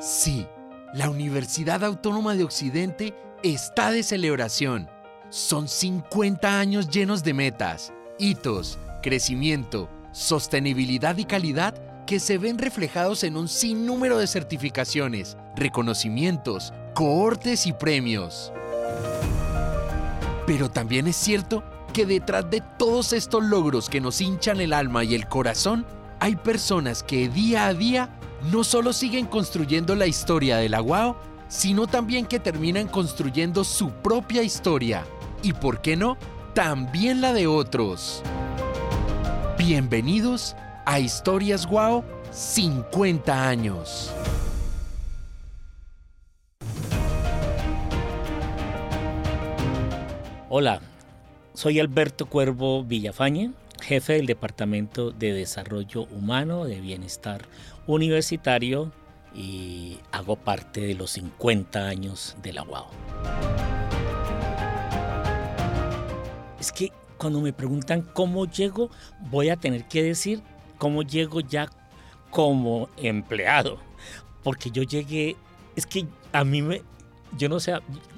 Sí, la Universidad Autónoma de Occidente está de celebración. Son 50 años llenos de metas, hitos, crecimiento, sostenibilidad y calidad que se ven reflejados en un sinnúmero de certificaciones, reconocimientos, cohortes y premios. Pero también es cierto que detrás de todos estos logros que nos hinchan el alma y el corazón, hay personas que día a día no solo siguen construyendo la historia de la UAO, sino también que terminan construyendo su propia historia. Y por qué no, también la de otros. Bienvenidos a Historias Guau 50 años. Hola, soy Alberto Cuervo Villafañe, jefe del Departamento de Desarrollo Humano de Bienestar Universitario y hago parte de los 50 años de la UAO. Es que cuando me preguntan cómo llego, voy a tener que decir cómo llego ya como empleado. Porque yo llegué, es que a mí me, yo no sé,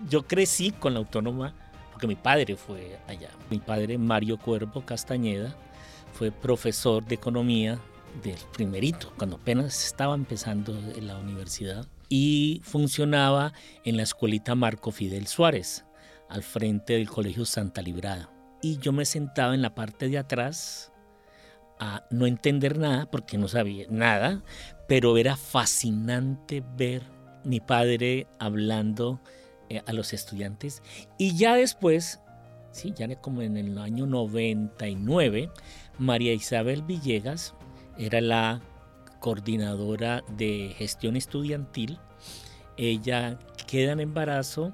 yo crecí con la autónoma porque mi padre fue allá. Mi padre, Mario Cuervo Castañeda, fue profesor de economía del primerito, cuando apenas estaba empezando en la universidad, y funcionaba en la escuelita Marco Fidel Suárez, al frente del Colegio Santa Librada. Y yo me sentaba en la parte de atrás a no entender nada, porque no sabía nada, pero era fascinante ver mi padre hablando eh, a los estudiantes. Y ya después, sí, ya como en el año 99, María Isabel Villegas era la coordinadora de gestión estudiantil. Ella queda en embarazo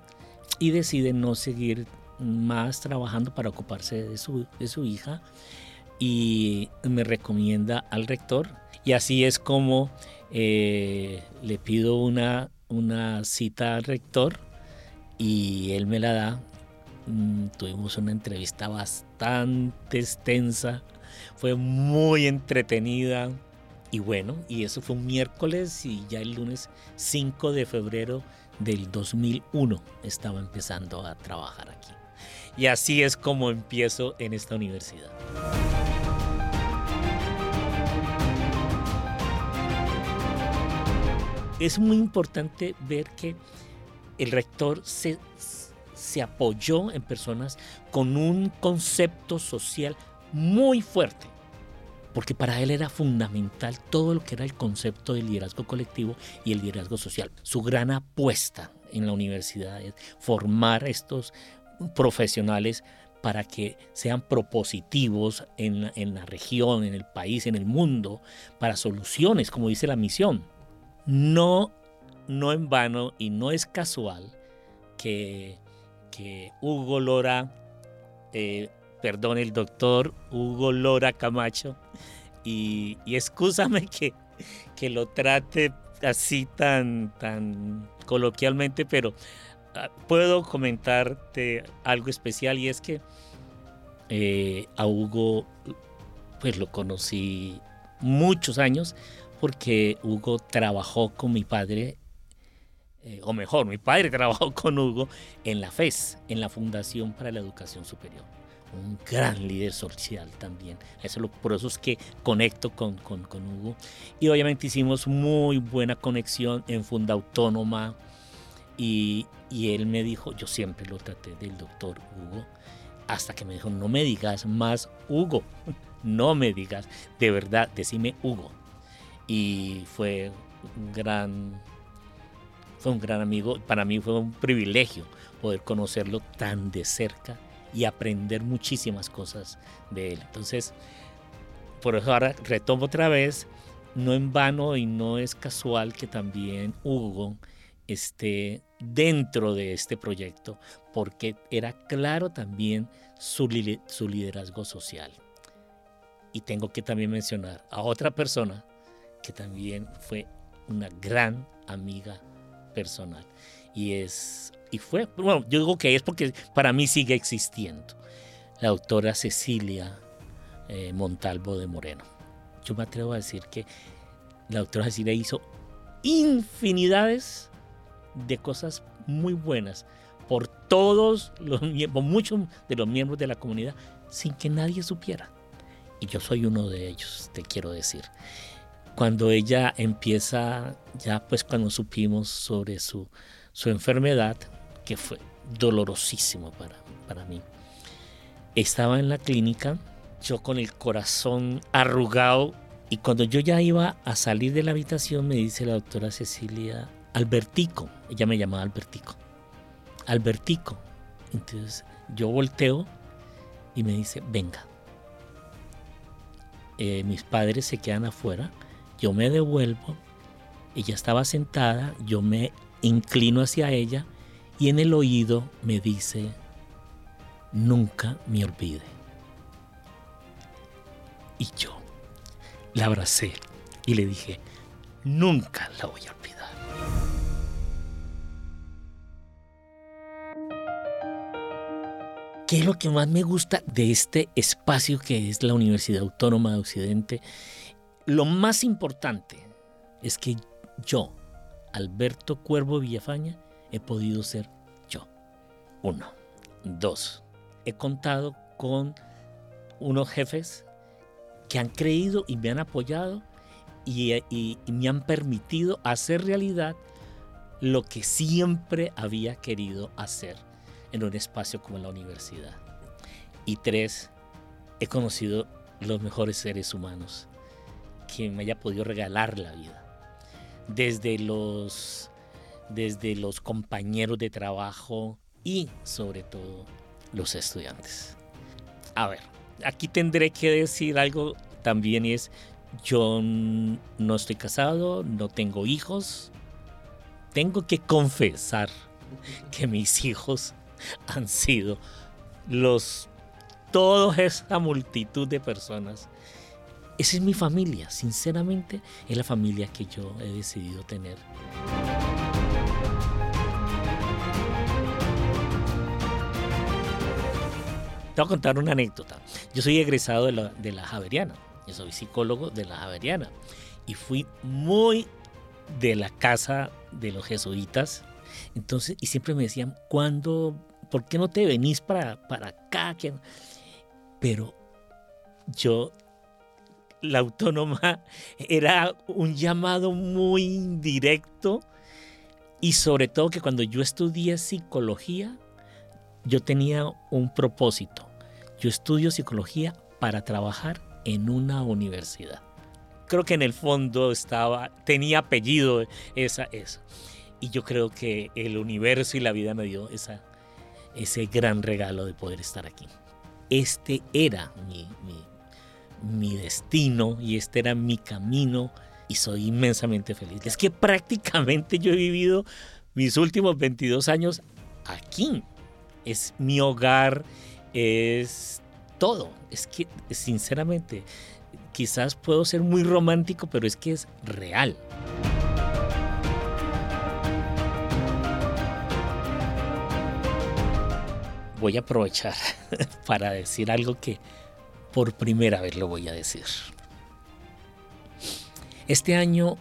y decide no seguir más trabajando para ocuparse de su, de su hija y me recomienda al rector y así es como eh, le pido una, una cita al rector y él me la da. Mm, tuvimos una entrevista bastante extensa, fue muy entretenida y bueno, y eso fue un miércoles y ya el lunes 5 de febrero del 2001 estaba empezando a trabajar aquí. Y así es como empiezo en esta universidad. Es muy importante ver que el rector se, se apoyó en personas con un concepto social muy fuerte, porque para él era fundamental todo lo que era el concepto del liderazgo colectivo y el liderazgo social. Su gran apuesta en la universidad es formar estos profesionales para que sean propositivos en la, región, en el país, en el mundo, para soluciones, como dice la misión. No no en vano y no es casual que, Hugo Lora, eh, perdón, el doctor Hugo Lora Camacho, y, y excúsame que, que lo trate así tan, tan coloquialmente, pero ah, puedo comentarte algo especial y es que eh, a Hugo pues lo conocí muchos años porque Hugo trabajó con mi padre eh, o mejor, mi padre trabajó con Hugo en la FES, en la Fundación para la Educación Superior. Un gran líder social también. Eso por eso es que conecto con, con, con Hugo. Y obviamente hicimos muy buena conexión en Funda Autónoma. Y, y él me dijo, yo siempre lo traté del doctor Hugo, hasta que me dijo, no me digas más Hugo, no me digas, de verdad, decime Hugo. Y fue un gran fue un gran amigo. Para mí fue un privilegio poder conocerlo tan de cerca y aprender muchísimas cosas de él. Entonces, por eso ahora retomo otra vez, no en vano y no es casual que también Hugo esté dentro de este proyecto, porque era claro también su, su liderazgo social. Y tengo que también mencionar a otra persona que también fue una gran amiga personal. Y es, y fue, bueno, yo digo que es porque para mí sigue existiendo. La doctora Cecilia eh, Montalvo de Moreno. Yo me atrevo a decir que la doctora Cecilia hizo infinidades de cosas muy bueas por todos los por muchos de los miembros de la comunidad sin que nadie supiera. Y yo soy uno de ellos, te quiero decir. Cuando ella empieza, ya pues cuando supimos sobre su, su enfermedad, que fue dolorosísimo para, para mí, estaba en la clínica, yo con el corazón arrugado, y cuando yo ya iba a salir de la habitación, me dice la doctora Cecilia, Albertico, ella me llamaba Albertico, Albertico. Entonces yo volteo y me dice, venga. Eh, mis padres se quedan afuera, yo me devuelvo, ella estaba sentada, yo me inclino hacia ella y en el oído me dice, nunca me olvide. Y yo la abracé y le dije, nunca la voy a olvidar. ¿Qué es lo que más me gusta de este espacio que es la Universidad Autónoma de Occidente? Lo más importante es que yo, Alberto Cuervo Villafaña, he podido ser yo. Uno. Dos. He contado con unos jefes que han creído y me han apoyado y, y me han permitido hacer realidad lo que siempre había querido hacer en un espacio como la universidad. Y tres, he conocido los mejores seres humanos que me haya podido regalar la vida. Desde los, desde los compañeros de trabajo y sobre todo los estudiantes. A ver, aquí tendré que decir algo también es, yo no estoy casado, no tengo hijos. Tengo que confesar que mis hijos han sido los toda esa multitud de personas. Esa es mi familia, sinceramente, es la familia que yo he decidido tener. Te voy a contar una anécdota. Yo soy egresado de la, de la Javeriana, yo soy psicólogo de la Javeriana y fui muy de la casa de los jesuitas. Entonces, y siempre me decían, ¿cuándo ¿por qué no te venís para, para acá? Pero yo, la autónoma era un llamado muy directo y sobre todo que cuando yo estudié psicología, yo tenía un propósito. Yo estudio psicología para trabajar en una universidad. Creo que en el fondo estaba, tenía apellido esa, esa. Y yo creo que el universo y la vida me dio esa, ese gran regalo de poder estar aquí. Este era mi, destino y este era mi camino y soy inmensamente feliz. Es que prácticamente yo he vivido mis últimos 22 años aquí. Es mi hogar, es todo. Es que, sinceramente, quizás puedo ser muy romántico, pero es que es real. voy a aprovechar para decir algo que por primera vez lo voy a decir. Este año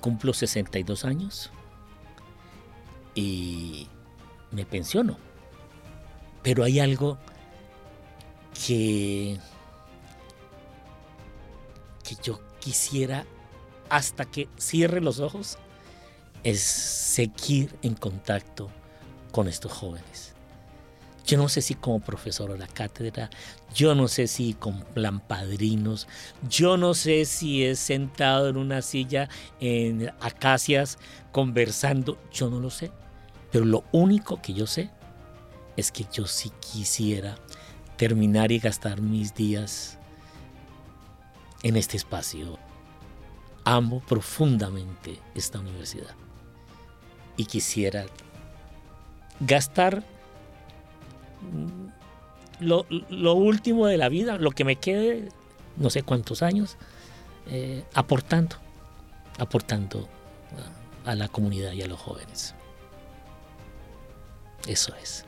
cumplo 62 años y me pensiono. Pero hay algo que, que yo quisiera hasta que cierre los ojos es seguir en contacto con estos jóvenes. Yo no sé si como profesor de la cátedra, yo no sé si con plan padrinos, yo no sé si es sentado en una silla en acacias conversando, yo no lo sé. Pero lo único que yo sé es que yo sí quisiera terminar y gastar mis días en este espacio. Amo profundamente esta universidad y quisiera gastar lo, último de la vida, lo que me quede, no sé cuántos años, eh, aportando, aportando a la comunidad y a los jóvenes. Eso es.